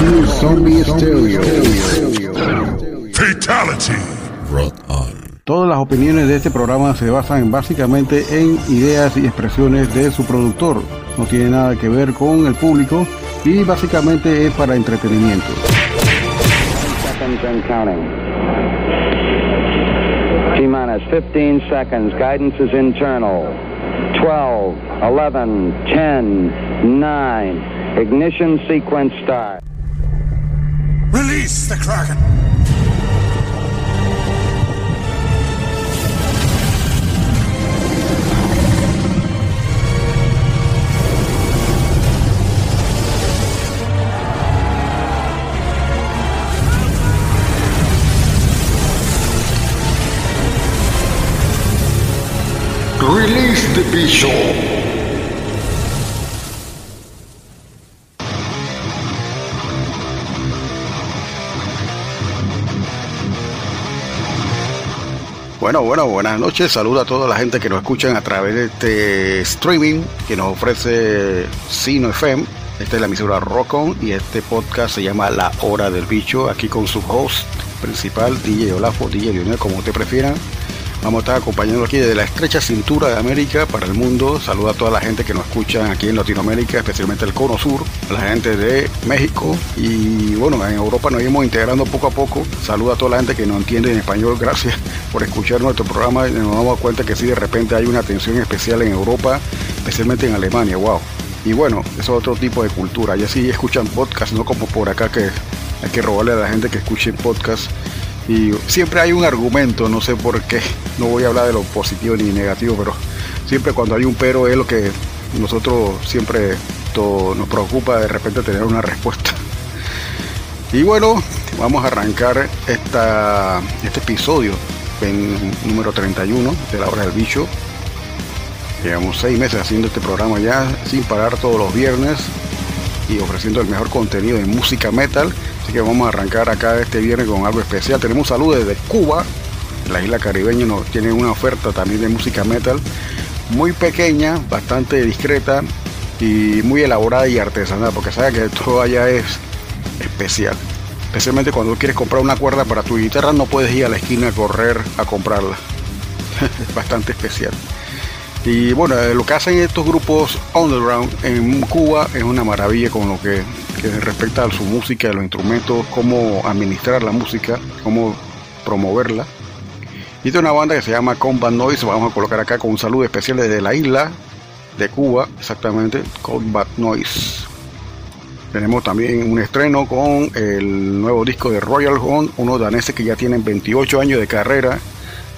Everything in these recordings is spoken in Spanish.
Pure Zombie Stereo. Fatality. Rock on. Todas las opiniones de este programa se basan básicamente en ideas y expresiones de su productor. No tiene nada que ver con el público y básicamente es para entretenimiento. seconds and counting. T minus 15 seconds. Guidance is internal. 12, 11, 10, 9. Ignition sequence start. Release the Kraken. Release the Bishop. Bueno, bueno, buenas noches. Saludo a toda la gente que nos escuchan a través de este streaming que nos ofrece Sino FM. Esta es la emisora Rock On y este podcast se llama La Hora del Bicho. Aquí con su host principal, DJ Olafo, DJ Lionel, como usted prefiera. Vamos a estar acompañando aquí desde la estrecha cintura de América para el mundo. Saludo a toda la gente que nos escucha aquí en Latinoamérica, especialmente el Cono Sur, a la gente de México y bueno, en Europa nos iremos integrando poco a poco. Saludo a toda la gente que nos entiende en español. Gracias por escuchar nuestro programa. y Nos damos cuenta que sí, de repente hay una atención especial en Europa, especialmente en Alemania. Wow. Y bueno, eso es otro tipo de cultura. Ya sí escuchan podcast, no como por acá que hay que robarle a la gente que escuche podcast. Y siempre hay un argumento, no sé por qué. No voy a hablar de lo positivo ni negativo, pero siempre cuando hay un pero es lo que nosotros siempre to- nos preocupa de repente tener una respuesta. Y bueno, vamos a arrancar esta, este episodio en número 31 de la hora del bicho. Llevamos seis meses haciendo este programa ya sin parar todos los viernes y ofreciendo el mejor contenido de música metal. Que vamos a arrancar acá este viernes con algo especial. Tenemos saludos desde Cuba. La isla caribeña nos tiene una oferta también de música metal muy pequeña, bastante discreta y muy elaborada y artesanal, porque sabe que todo allá es especial. Especialmente cuando quieres comprar una cuerda para tu guitarra, no puedes ir a la esquina a correr a comprarla. es bastante especial. Y bueno, lo que hacen estos grupos underground en Cuba es una maravilla con lo que, que respecta a su música, a los instrumentos, cómo administrar la música, cómo promoverla. Y es una banda que se llama Combat Noise, vamos a colocar acá con un saludo especial desde la isla de Cuba, exactamente, Combat Noise. Tenemos también un estreno con el nuevo disco de Royal Horn, unos daneses que ya tienen 28 años de carrera,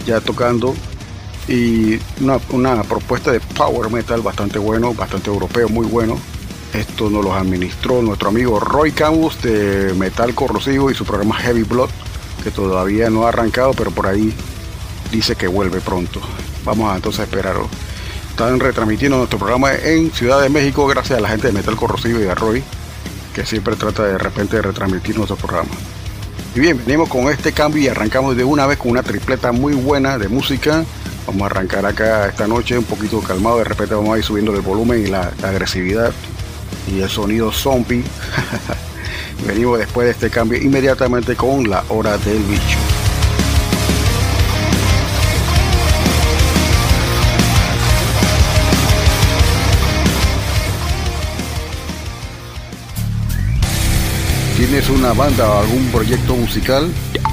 ya tocando y una, una propuesta de power metal bastante bueno, bastante europeo, muy bueno. Esto nos los administró nuestro amigo Roy Camus de Metal Corrosivo y su programa Heavy Blood, que todavía no ha arrancado, pero por ahí dice que vuelve pronto. Vamos a entonces a esperarlo. Están retransmitiendo nuestro programa en Ciudad de México gracias a la gente de Metal Corrosivo y de Roy, que siempre trata de repente de retransmitir nuestro programa. Y bien, venimos con este cambio y arrancamos de una vez con una tripleta muy buena de música. Vamos a arrancar acá esta noche un poquito calmado, de repente vamos a ir subiendo el volumen y la agresividad y el sonido zombie. Venimos después de este cambio inmediatamente con la hora del bicho. ¿Tienes una banda o algún proyecto musical?